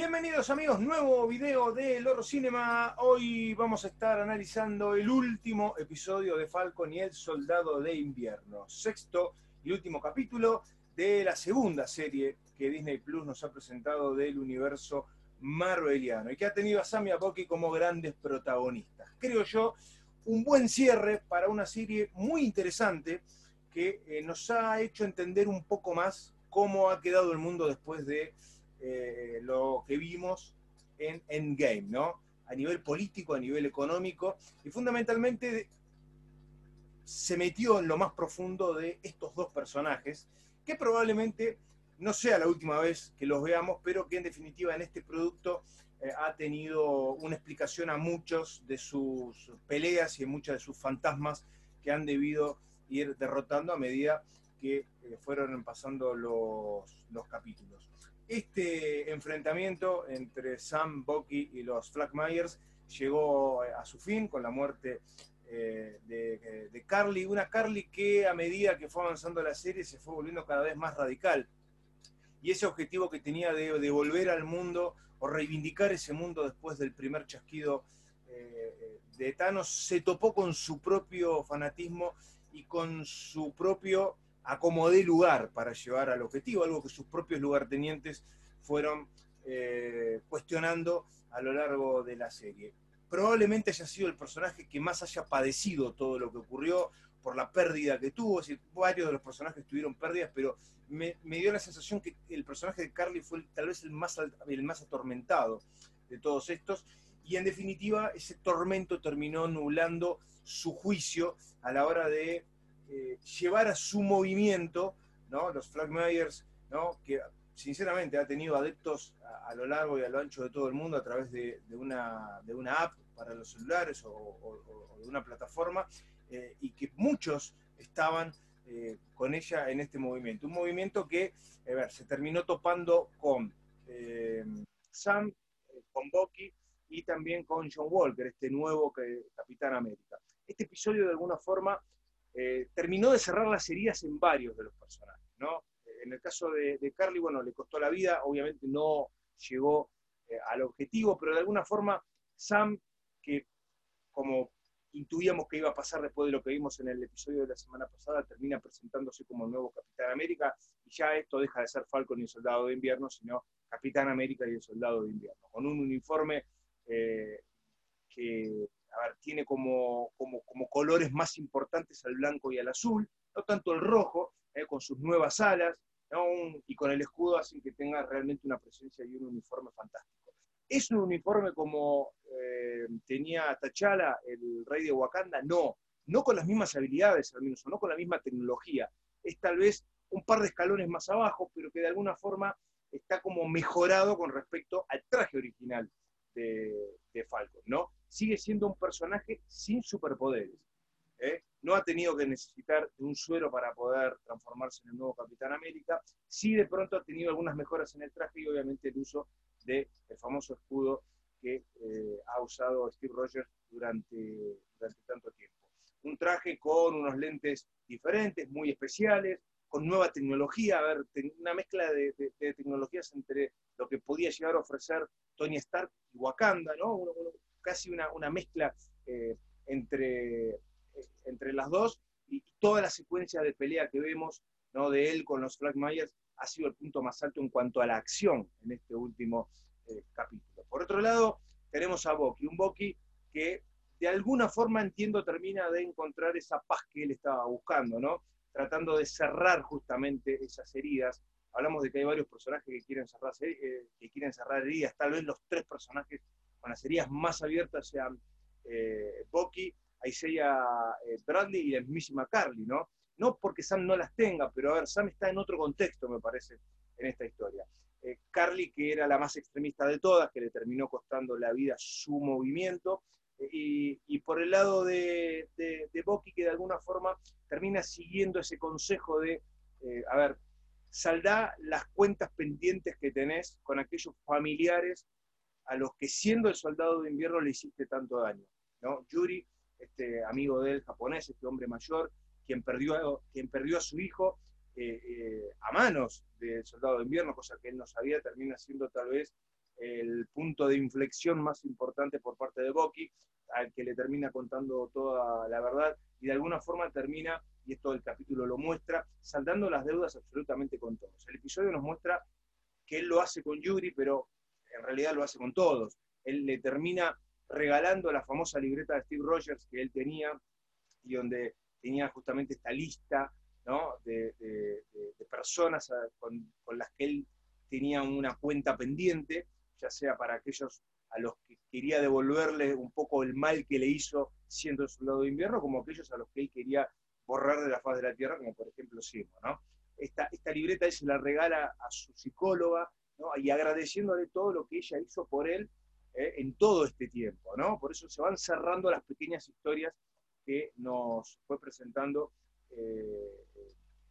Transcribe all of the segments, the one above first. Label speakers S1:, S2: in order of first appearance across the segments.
S1: Bienvenidos amigos, nuevo video de Loro Cinema. Hoy vamos a estar analizando el último episodio de Falcon y el Soldado de Invierno, sexto y último capítulo de la segunda serie que Disney Plus nos ha presentado del universo marveliano y que ha tenido a Sam y como grandes protagonistas. Creo yo, un buen cierre para una serie muy interesante que eh, nos ha hecho entender un poco más cómo ha quedado el mundo después de eh, lo que vimos en Endgame, ¿no? A nivel político, a nivel económico, y fundamentalmente se metió en lo más profundo de estos dos personajes, que probablemente no sea la última vez que los veamos, pero que en definitiva en este producto eh, ha tenido una explicación a muchos de sus peleas y a muchos de sus fantasmas que han debido ir derrotando a medida que eh, fueron pasando los, los capítulos este enfrentamiento entre Sam, Bucky y los Myers llegó a su fin con la muerte eh, de, Carly, una Carly que a medida que fue avanzando la serie se fue volviendo cada vez más radical. Y ese objetivo que tenía de, volver al mundo o reivindicar ese mundo después del primer chasquido eh, de Thanos se topó con su propio fanatismo y con su propio acomodé lugar para llevar al objetivo, algo que sus propios lugartenientes fueron eh, cuestionando a lo largo de la serie. Probablemente haya sido el personaje que más haya padecido todo lo que ocurrió por la pérdida que tuvo, varios de los personajes tuvieron pérdidas, pero me, dio la sensación que el personaje de Carly fue tal vez el más, el más atormentado de todos estos, y en definitiva ese tormento terminó nublando su juicio a la hora de eh, llevar a su movimiento, ¿no? los Flagmeyers, ¿no? que sinceramente ha tenido adeptos a, lo largo y a lo ancho de todo el mundo a través de, una, de una, app para los celulares o, de una plataforma, eh, y que muchos estaban eh, con ella en este movimiento. Un movimiento que, se terminó topando con Sam, con Bucky y también con John Walker, este nuevo Capitán América. Este episodio de alguna forma eh, terminó de cerrar las heridas en varios de los personajes, ¿no? En el caso de, Carly, bueno, le costó la vida, obviamente no llegó eh, al objetivo, pero de alguna forma Sam, que como intuíamos que iba a pasar después de lo que vimos en el episodio de la semana pasada, termina presentándose como el nuevo Capitán América, y ya esto deja de ser Falcon y el Soldado de Invierno, sino Capitán América y el Soldado de Invierno, con un uniforme eh, que tiene como, colores más importantes al blanco y al azul, no tanto el rojo, eh, con sus nuevas alas, y con el escudo hacen que tenga realmente una presencia y un uniforme fantástico. ¿Es un uniforme como eh, tenía T'Challa, el rey de Wakanda? No, no con las mismas habilidades al menos, o no con la misma tecnología. Es tal vez un par de escalones más abajo, pero que de alguna forma está como mejorado con respecto al traje original de Falcon, ¿no? Sigue siendo un personaje sin superpoderes. ¿eh? No ha tenido que necesitar de un suero para poder transformarse en el nuevo Capitán América. Sí, de pronto ha tenido algunas mejoras en el traje y obviamente el uso del famoso escudo que eh, ha usado Steve Rogers durante, durante tanto tiempo. Un traje con unos lentes diferentes, muy especiales, con nueva tecnología, a ver, una mezcla de, tecnologías entre lo que podía llegar a ofrecer Tony Stark y Wakanda, ¿no? Casi una, mezcla eh, entre, eh, entre las dos, y toda la secuencia de pelea que vemos ¿no? de él con los Flag Myers ha sido el punto más alto en cuanto a la acción en este último eh, capítulo. Por otro lado, tenemos a Bucky, un Bucky que de alguna forma entiendo termina de encontrar esa paz que él estaba buscando, ¿no? Tratando de cerrar justamente esas heridas. Hablamos de que hay varios personajes que quieren cerrar, que quieren cerrar heridas, tal vez los tres personajes heridas más abiertas sean eh, Bucky, Isaiah eh, Bradley y la mismísima Carly, ¿no? No porque Sam no las tenga, pero a ver, Sam está en otro contexto, me parece, en esta historia. Eh, Carly, que era la más extremista de todas, que le terminó costando la vida su movimiento, y, por el lado de, de, de que de alguna forma termina siguiendo ese consejo de, a ver, saldá las cuentas pendientes que tenés con aquellos familiares a los que siendo el soldado de invierno le hiciste tanto daño. ¿no? Yuri, este amigo del japonés, este hombre mayor, quien perdió, quien perdió a su hijo eh, eh, a manos del soldado de invierno, cosa que él no sabía, termina siendo tal vez el punto de inflexión más importante por parte de Bucky, al que le termina contando toda la verdad y de alguna forma termina, y esto el capítulo lo muestra, saldando las deudas absolutamente con todos. El episodio nos muestra que él lo hace con Yuri, pero en realidad lo hace con todos. Él le termina regalando la famosa libreta de Steve Rogers que él tenía y donde tenía justamente esta lista de, personas con, con las que él tenía una cuenta pendiente, ya sea para aquellos a los que quería devolverle un poco el mal que le hizo siendo el soldado de invierno, como aquellos a los que él quería borrar de la faz de la tierra, como por ejemplo Simo. ¿no? Esta, esta libreta él se la regala a su psicóloga y agradeciéndole todo lo que ella hizo por él eh, en todo este tiempo. ¿no? Por eso se van cerrando las pequeñas historias que nos fue presentando eh,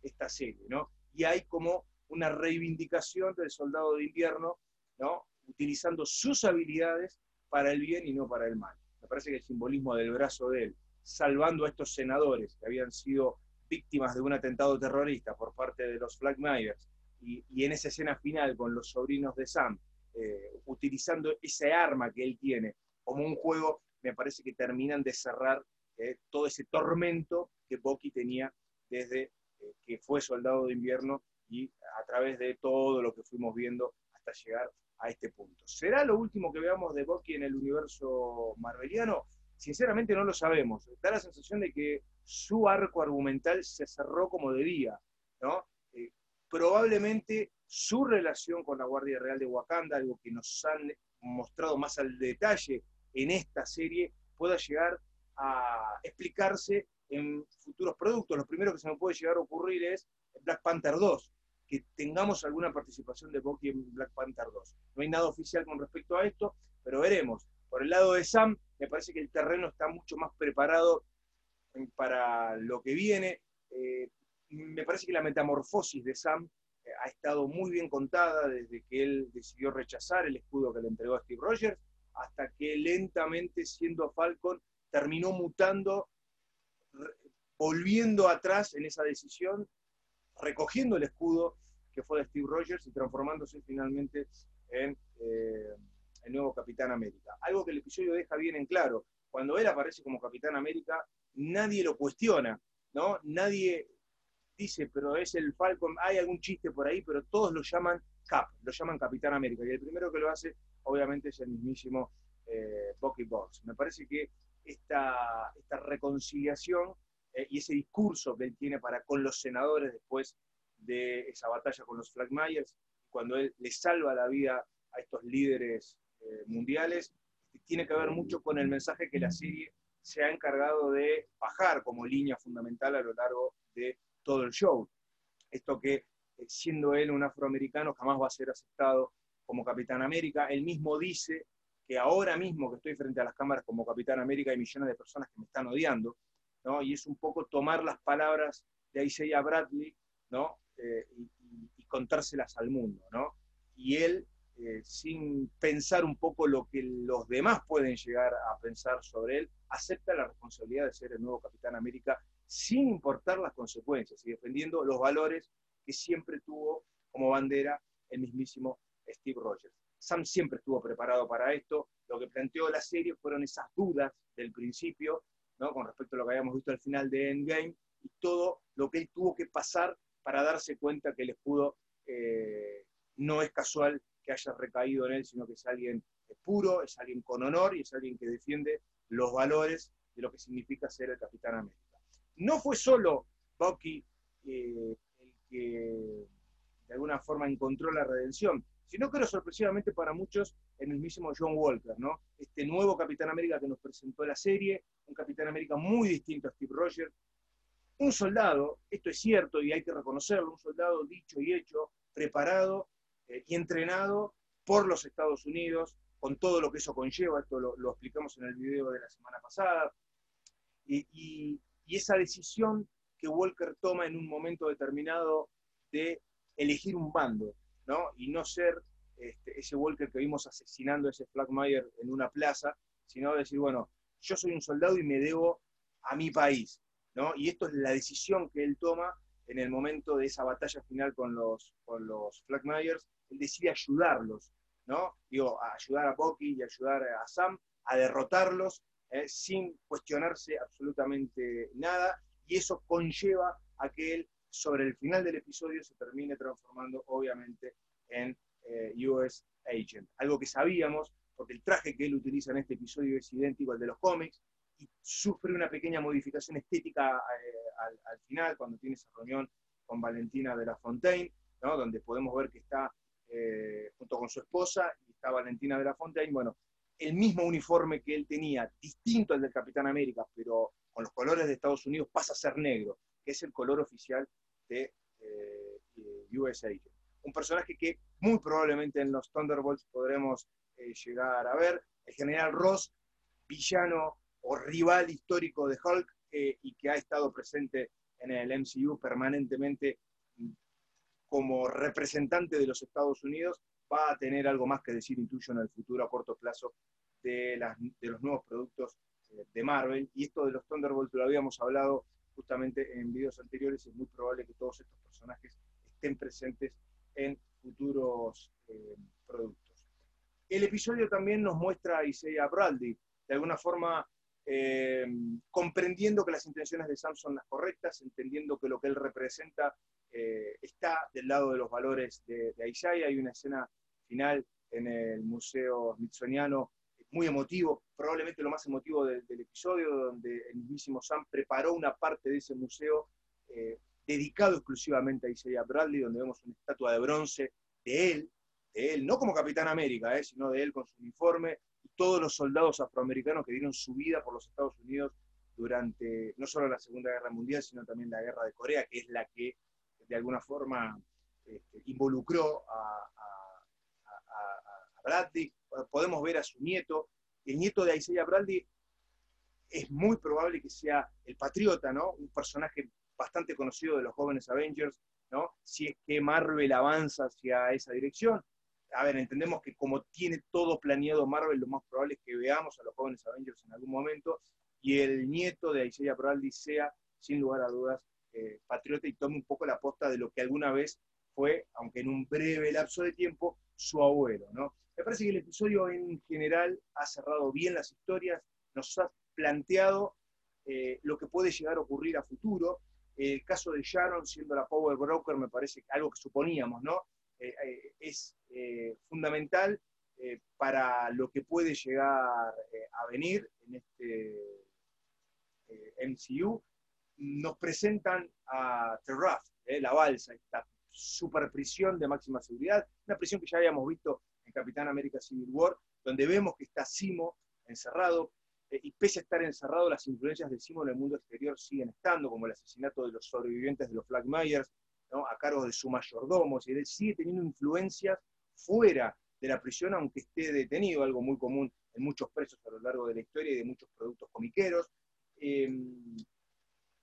S1: esta serie. ¿no? Y hay como una reivindicación del soldado de invierno, ¿no? utilizando sus habilidades para el bien y no para el mal. Me parece que el simbolismo del brazo de él, salvando a estos senadores que habían sido víctimas de un atentado terrorista por parte de los Flag y, en esa escena final con los sobrinos de Sam, eh, utilizando ese arma que él tiene como un juego, me parece que terminan de cerrar eh, todo ese tormento que Bucky tenía desde eh, que fue soldado de invierno y a través de todo lo que fuimos viendo hasta llegar a este punto. ¿Será lo último que veamos de Bucky en el universo marveliano? Sinceramente no lo sabemos. Da la sensación de que su arco argumental se cerró como debía, ¿no? Probablemente su relación con la Guardia Real de Wakanda, algo que nos han mostrado más al detalle en esta serie, pueda llegar a explicarse en futuros productos. Lo primero que se nos puede llegar a ocurrir es Black Panther 2, que tengamos alguna participación de Bucky en Black Panther 2. No hay nada oficial con respecto a esto, pero veremos. Por el lado de Sam, me parece que el terreno está mucho más preparado para lo que viene. Eh, me parece que la metamorfosis de Sam eh, ha estado muy bien contada desde que él decidió rechazar el escudo que le entregó a Steve Rogers, hasta que lentamente, siendo Falcon, terminó mutando, volviendo atrás en esa decisión recogiendo el escudo que fue de Steve Rogers y transformándose finalmente en eh, el nuevo Capitán América. Algo que el episodio deja bien en claro. Cuando él aparece como Capitán América, nadie lo cuestiona, ¿no? Nadie dice, pero es el Falcon, hay algún chiste por ahí, pero todos lo llaman Cap, lo llaman Capitán América. Y el primero que lo hace, obviamente, es el mismísimo eh, Bucky Box. Me parece que esta, esta reconciliación eh, y ese discurso que él tiene para con los senadores después de esa batalla con los Flag cuando él le salva la vida a estos líderes eh, mundiales, tiene que ver mucho con el mensaje que la serie se ha encargado de bajar como línea fundamental a lo largo de todo el show. Esto que, eh, siendo él un afroamericano, jamás va a ser aceptado como Capitán América. Él mismo dice que ahora mismo que estoy frente a las cámaras como Capitán América hay millones de personas que me están odiando, y es un poco tomar las palabras de Isaiah Bradley, ¿no? Eh, y, contárselas al mundo, ¿no? Y él, eh, sin pensar un poco lo que los demás pueden llegar a pensar sobre él, acepta la responsabilidad de ser el nuevo Capitán América sin importar las consecuencias y defendiendo los valores que siempre tuvo como bandera el mismísimo Steve Rogers. Sam siempre estuvo preparado para esto. Lo que planteó la serie fueron esas dudas del principio con respecto a lo que habíamos visto al final de Endgame, y todo lo que él tuvo que pasar para darse cuenta que el escudo eh, no es casual que haya recaído en él, sino que es alguien puro, es alguien con honor y es alguien que defiende los valores de lo que significa ser el Capitán América. No fue solo Bucky eh, el que de alguna forma encontró la redención, sino que sorpresivamente para muchos el mismo John Walker, ¿no? Este nuevo Capitán América que nos presentó la serie, un Capitán América muy distinto a Steve Rogers, un soldado, esto es cierto y hay que reconocerlo, un soldado dicho y hecho, preparado eh, y entrenado por los Estados Unidos, con todo lo que eso conlleva, esto lo, explicamos en el video de la semana pasada, y, esa decisión que Walker toma en un momento determinado de elegir un bando, ¿no? Y no ser este, ese Walker que vimos asesinando a ese Flagmeyer en una plaza, sino decir, bueno, yo soy un soldado y me debo a mi país, ¿no? Y esto es la decisión que él toma en el momento de esa batalla final con los, con los Flagmeyers, él decide ayudarlos, ¿no? Digo, a ayudar a Bucky y ayudar a Sam a derrotarlos eh, sin cuestionarse absolutamente nada, y eso conlleva a que él, sobre el final del episodio, se termine transformando, obviamente, en eh, US Agent. Algo que sabíamos, porque el traje que él utiliza en este episodio es idéntico al de los cómics, y sufre una pequeña modificación estética eh, al, final, cuando tiene esa reunión con Valentina de la Fontaine, donde podemos ver que está eh, junto con su esposa y está Valentina de la Fontaine, bueno, el mismo uniforme que él tenía, distinto al del Capitán América, pero con los colores de Estados Unidos, pasa a ser negro, que es el color oficial de eh, USA. Un personaje que muy probablemente en los Thunderbolts podremos eh, llegar a ver. El general Ross, villano o rival histórico de Hulk y que ha estado presente en el MCU permanentemente como representante de los Estados Unidos, va a tener algo más que decir, intuyo, en el futuro a corto plazo de, los nuevos productos eh, de Marvel. Y esto de los Thunderbolts lo habíamos hablado justamente en videos anteriores, es muy probable que todos estos personajes estén presentes en futuros eh, productos. El episodio también nos muestra a Isaiah Bradley, de alguna forma eh, comprendiendo que las intenciones de Sam son las correctas, entendiendo que lo que él representa eh, está del lado de los valores de, de Hay una escena final en el Museo Smithsoniano muy emotivo, probablemente lo más emotivo del, episodio, donde el mismísimo Sam preparó una parte de ese museo eh, dedicado exclusivamente a Isaiah Bradley, donde vemos una estatua de bronce de él, de él, no como Capitán América, eh, sino de él con su uniforme, y todos los soldados afroamericanos que dieron su vida por los Estados Unidos durante no solo la Segunda Guerra Mundial, sino también la Guerra de Corea, que es la que de alguna forma este, involucró a, Bradley. Podemos ver a su nieto. El nieto de Isaiah Bradley es muy probable que sea el Patriota, ¿no? Un personaje bastante conocido de los jóvenes Avengers, ¿no? Si es que Marvel avanza hacia esa dirección. A ver, entendemos que como tiene todo planeado Marvel, lo más probable es que veamos a los jóvenes Avengers en algún momento y el nieto de Isaiah Bradley sea, sin lugar a dudas, eh, patriota y tome un poco la posta de lo que alguna vez fue, aunque en un breve lapso de tiempo, su abuelo. ¿no? Me parece que el episodio en general ha cerrado bien las historias, nos ha planteado eh, lo que puede llegar a ocurrir a futuro. El caso de Sharon siendo la Power Broker me parece algo que suponíamos, ¿no? Eh, es fundamental para lo que puede llegar a venir en este MCU nos presentan a Terrath, eh, la balsa, esta super prisión de máxima seguridad, una prisión que ya habíamos visto en Capitán América Civil War, donde vemos que está Simo encerrado, eh, y pese a estar encerrado, las influencias de Simo en el mundo exterior siguen estando, como el asesinato de los sobrevivientes de los Flag Myers, a cargo de su mayordomo, y él sigue teniendo influencias fuera de la prisión, aunque esté detenido, algo muy común en muchos presos a lo largo de la historia y de muchos productos comiqueros. Em,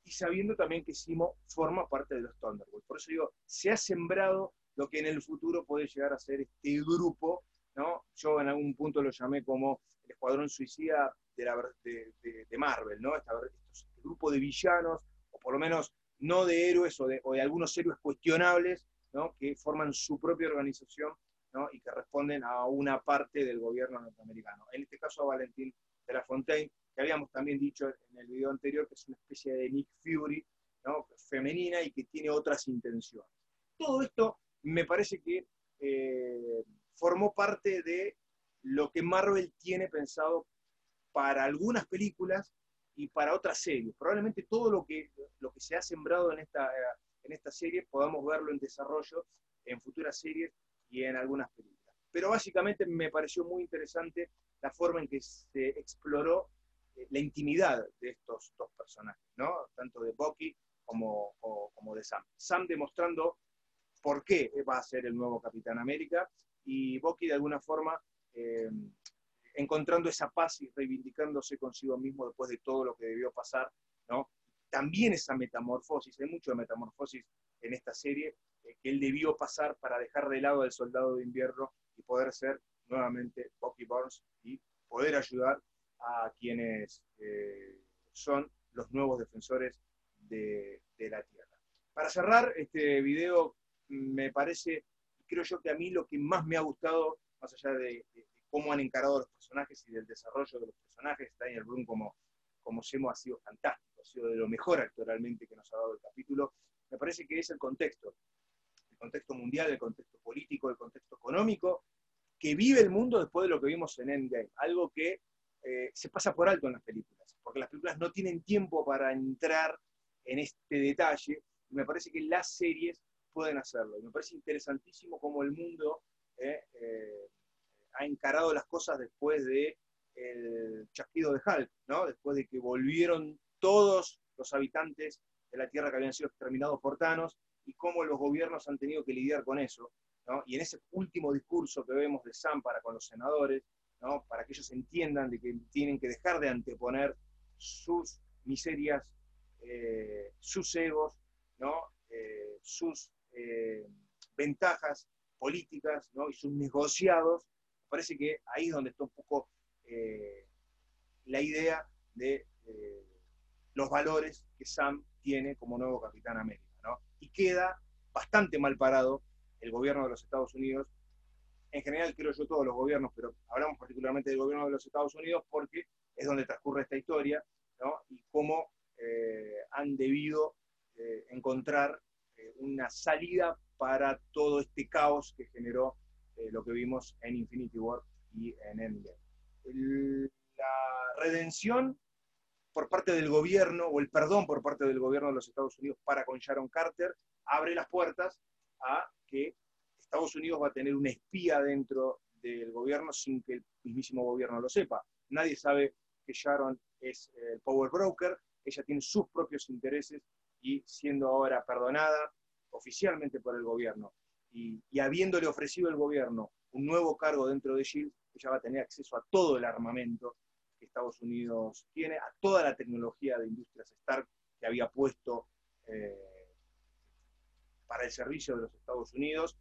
S1: y sabiendo también que Simo forma parte de los Thunderbolts. Por eso digo, se ha sembrado lo que en el futuro puede llegar a ser este grupo, ¿no? Yo en algún punto lo llamé como el escuadrón suicida de, Marvel, ¿no? Este, grupo de villanos, o por lo menos no de héroes o de, o de algunos héroes cuestionables, ¿no? Que forman su propia organización ¿no? y que responden a una parte del gobierno norteamericano. En este caso a Valentín de la Fontaine, que habíamos también dicho el video anterior, que es una especie de Nick Fury, femenina y que tiene otras intenciones. Todo esto me parece que eh, formó parte de lo que Marvel tiene pensado para algunas películas y para otras series. Probablemente todo lo que, lo que se ha sembrado en esta, en esta serie podamos verlo en desarrollo en futuras series y en algunas películas. Pero básicamente me pareció muy interesante la forma en que se exploró la intimidad de estos dos personajes, ¿no? tanto de Bucky como, como de Sam. Sam demostrando por qué va a ser el nuevo Capitán América y Bucky de alguna forma eh, encontrando esa paz y reivindicándose consigo mismo después de todo lo que debió pasar. ¿no? También esa metamorfosis, hay mucho de metamorfosis en esta serie eh, que él debió pasar para dejar de lado al soldado de invierno y poder ser nuevamente Bucky Barnes y poder ayudar a quienes eh, son los nuevos defensores de, la Tierra. Para cerrar este video, me parece, creo yo que a mí lo que más me ha gustado, más allá de, cómo han encarado los personajes y del desarrollo de los personajes, Daniel Brun como, como Semo ha sido fantástico, ha sido de lo mejor actoralmente que nos ha dado el capítulo. Me parece que es el contexto, el contexto mundial, el contexto político, el contexto económico, que vive el mundo después de lo que vimos en Endgame, algo que eh, se pasa por alto en las películas, porque las películas no tienen tiempo para entrar en este detalle, y me parece que las series pueden hacerlo. Me parece interesantísimo cómo el mundo eh, eh, ha encarado las cosas después de el chasquido de Hulk, ¿no? después de que volvieron todos los habitantes de la Tierra que habían sido exterminados por Thanos y cómo los gobiernos han tenido que lidiar con eso. Y en ese último discurso que vemos de Sam para con los senadores, para que ellos entiendan de que tienen que dejar de anteponer sus miserias, eh, sus egos, ¿no? Eh, sus eh, ventajas políticas y sus negociados. parece que ahí es donde está un poco la idea de los valores que Sam tiene como nuevo Capitán América. Y queda bastante mal parado el gobierno de los Estados Unidos en general creo yo todos los gobiernos, pero hablamos particularmente del gobierno de los Estados Unidos porque es donde transcurre esta historia, y cómo eh, han debido eh, encontrar eh, una salida para todo este caos que generó lo que vimos en Infinity War y en Endgame. la redención por parte del gobierno, o el perdón por parte del gobierno de los Estados Unidos para con Sharon Carter, abre las puertas a que Estados Unidos va a tener un espía dentro del gobierno sin que el mismísimo gobierno lo sepa. Nadie sabe que Sharon es el power broker, ella tiene sus propios intereses y siendo ahora perdonada oficialmente por el gobierno y, habiéndole ofrecido el gobierno un nuevo cargo dentro de SHIELD, ella va a tener acceso a todo el armamento que Estados Unidos tiene, a toda la tecnología de industrias Stark que había puesto eh, para el servicio de los Estados Unidos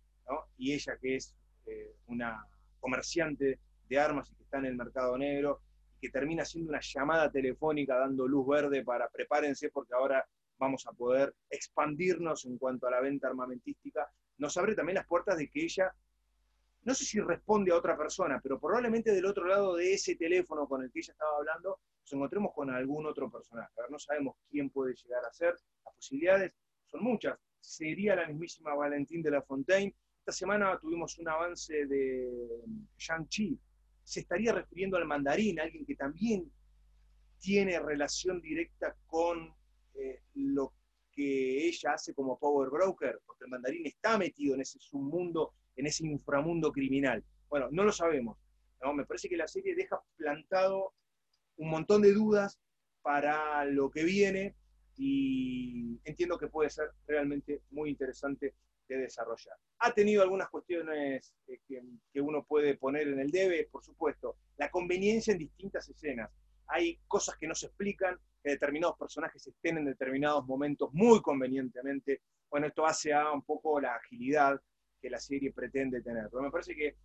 S1: y ella que es eh, una comerciante de armas y que está en el mercado negro, y que termina siendo una llamada telefónica dando luz verde para prepárense porque ahora vamos a poder expandirnos en cuanto a la venta armamentística, nos abre también las puertas de que ella, no sé si responde a otra persona, pero probablemente del otro lado de ese teléfono con el que ella estaba hablando, nos encontremos con algún otro personaje. A no sabemos quién puede llegar a ser, las posibilidades son muchas. Sería la mismísima Valentín de la Fontaine, esta semana tuvimos un avance de Shang-Chi. Se estaría refiriendo al mandarín, alguien que también tiene relación directa con eh, lo que ella hace como power broker, porque el mandarín está metido en ese submundo, en ese inframundo criminal. Bueno, no lo sabemos. Me parece que la serie deja plantado un montón de dudas para lo que viene y entiendo que puede ser realmente muy interesante de desarrollar. Ha tenido algunas cuestiones eh, que, uno puede poner en el debe, por supuesto. La conveniencia en distintas escenas. Hay cosas que no se explican, que determinados personajes estén en determinados momentos muy convenientemente. Bueno, esto hace a un poco la agilidad que la serie pretende tener. Pero me parece que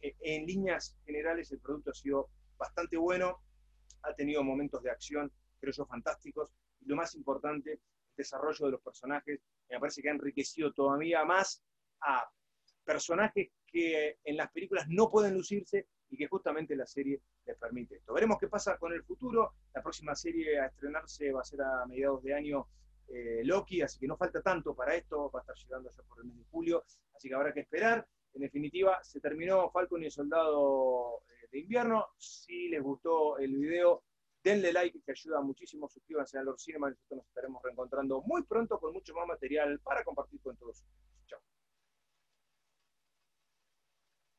S1: eh, en líneas generales el producto ha sido bastante bueno, ha tenido momentos de acción, creo yo, fantásticos. Y lo más importante, desarrollo de los personajes, me parece que ha enriquecido todavía más a personajes que en las películas no pueden lucirse y que justamente la serie les permite esto. Veremos qué pasa con el futuro. La próxima serie a estrenarse va a ser a mediados de año eh, Loki, así que no falta tanto para esto, va a estar llegando ya por el mes de julio, así que habrá que esperar. En definitiva, se terminó Falcon y el Soldado eh, de Invierno. Si les gustó el video, denle like que ayuda muchísimo, suscríbanse a Lord Cinema, nosotros nos estaremos reencontrando muy pronto con mucho más material para compartir con todos